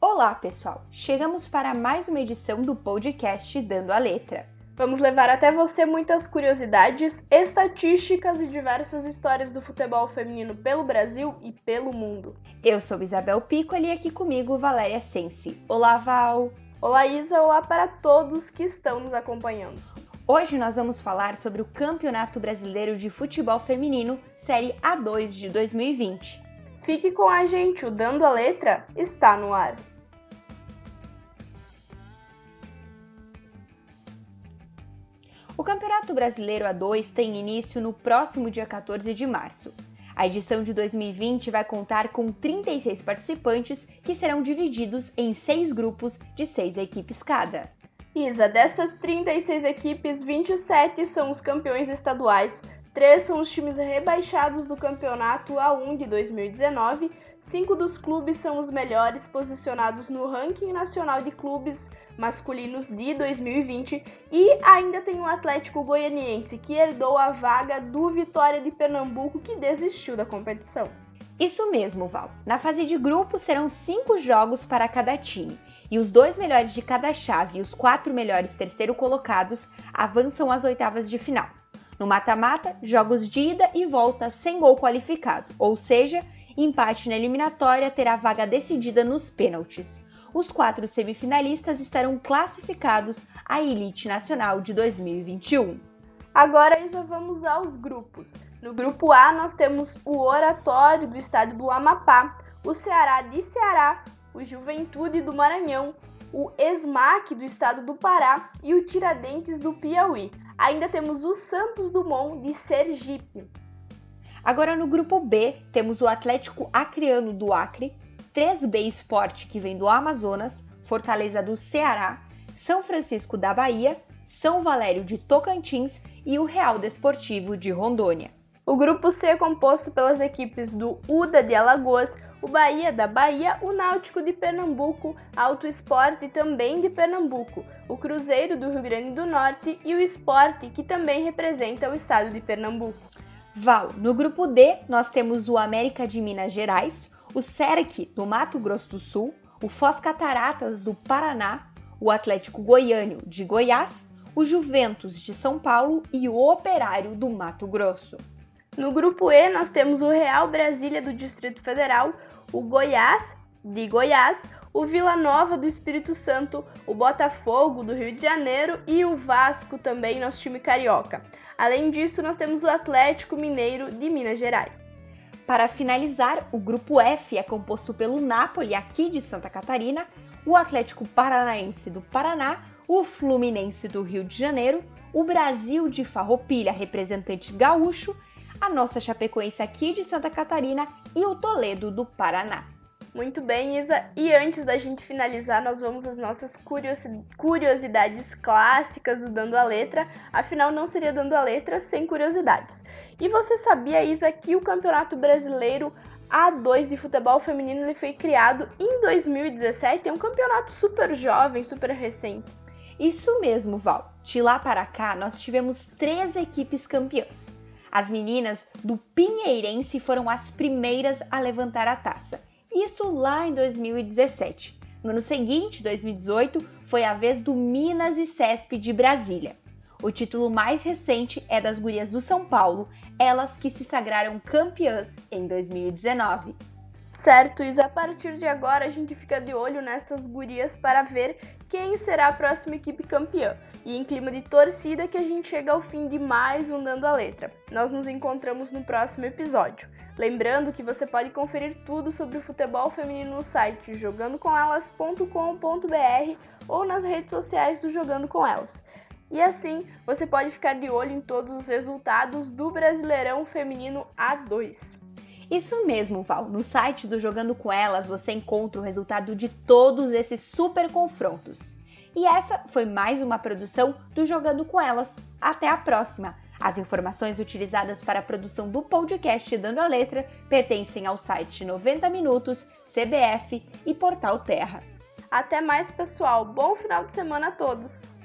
Olá, pessoal! Chegamos para mais uma edição do podcast Dando a Letra. Vamos levar até você muitas curiosidades, estatísticas e diversas histórias do futebol feminino pelo Brasil e pelo mundo. Eu sou Isabel Piccoli e aqui comigo Valéria Sensi. Olá, Val! Olá, Isa! Olá para todos que estão nos acompanhando. Hoje nós vamos falar sobre o Campeonato Brasileiro de Futebol Feminino, Série A2 de 2020. Fique com a gente, o Dando a Letra está no ar. O Campeonato Brasileiro A2 tem início no próximo dia 14 de março. A edição de 2020 vai contar com 36 participantes que serão divididos em seis grupos de seis equipes cada. Isa, destas 36 equipes, 27 são os campeões estaduais, Três são os times rebaixados do campeonato A1 de 2019. Cinco dos clubes são os melhores posicionados no ranking nacional de clubes masculinos de 2020 e ainda tem o Atlético Goianiense que herdou a vaga do Vitória de Pernambuco que desistiu da competição. Isso mesmo, Val. Na fase de grupo serão cinco jogos para cada time. E os dois melhores de cada chave e os quatro melhores terceiro colocados avançam às oitavas de final. No mata-mata, jogos de ida e volta sem gol qualificado, ou seja, empate na eliminatória terá vaga decidida nos pênaltis. Os quatro semifinalistas estarão classificados à Elite Nacional de 2021. Agora, vamos aos grupos. No grupo A, nós temos o Oratório do estado do Amapá, o Ceará de Ceará, o Juventude do Maranhão, o ESMAC do estado do Pará e o Tiradentes do Piauí. Ainda temos o Santos Dumont de Sergipe. Agora no grupo B, temos o Atlético Acreano do Acre, 3B Sport que vem do Amazonas, Fortaleza do Ceará, São Francisco da Bahia, São Valério de Tocantins e o Real Desportivo de Rondônia. O grupo C é composto pelas equipes do UDA de Alagoas, o Bahia da Bahia, o Náutico de Pernambuco, Auto Esporte também de Pernambuco, o Cruzeiro do Rio Grande do Norte e o Esporte, que também representa o estado de Pernambuco. Val, no grupo D nós temos o América de Minas Gerais, o SERC do Mato Grosso do Sul, o Foz Cataratas do Paraná, o Atlético Goiânio de Goiás, o Juventus de São Paulo e o Operário do Mato Grosso. No grupo E, nós temos o Real Brasília do Distrito Federal, o Goiás de Goiás, o Vila Nova do Espírito Santo, o Botafogo do Rio de Janeiro e o Vasco também, nosso time carioca. Além disso, nós temos o Atlético Mineiro de Minas Gerais. Para finalizar, o grupo F é composto pelo Napoli, aqui de Santa Catarina, o Atlético Paranaense do Paraná, o Fluminense do Rio de Janeiro, o Brasil de Farroupilha, representante gaúcho, a nossa Chapecoense aqui de Santa Catarina e o Toledo do Paraná. Muito bem, Isa. E antes da gente finalizar, nós vamos às nossas curiosidades clássicas do Dando a Letra. Afinal, não seria Dando a Letra sem curiosidades. E você sabia, Isa, que o Campeonato Brasileiro A2 de futebol feminino ele foi criado em 2017? É um campeonato super jovem, super recente. Isso mesmo, Val. De lá para cá, nós tivemos três equipes campeãs. As meninas do Pinheirense foram as primeiras a levantar a taça. Isso lá em 2017. No ano seguinte, 2018, foi a vez do Minas e Cesp de Brasília. O título mais recente é das Gurias do São Paulo, elas que se sagraram campeãs em 2019. Certo, e a partir de agora a gente fica de olho nestas gurias para ver quem será a próxima equipe campeã. E em clima de torcida que a gente chega ao fim de mais um Dando a Letra. Nós nos encontramos no próximo episódio. Lembrando que você pode conferir tudo sobre o futebol feminino no site jogandocomelas.com.br ou nas redes sociais do Jogando com Elas. E assim, você pode ficar de olho em todos os resultados do Brasileirão Feminino A2. Isso mesmo, Val. No site do Jogando com Elas você encontra o resultado de todos esses super confrontos. E essa foi mais uma produção do Jogando com Elas. Até a próxima! As informações utilizadas para a produção do podcast Dando a Letra pertencem ao site 90 Minutos, CBF e Portal Terra. Até mais, pessoal. Bom final de semana a todos!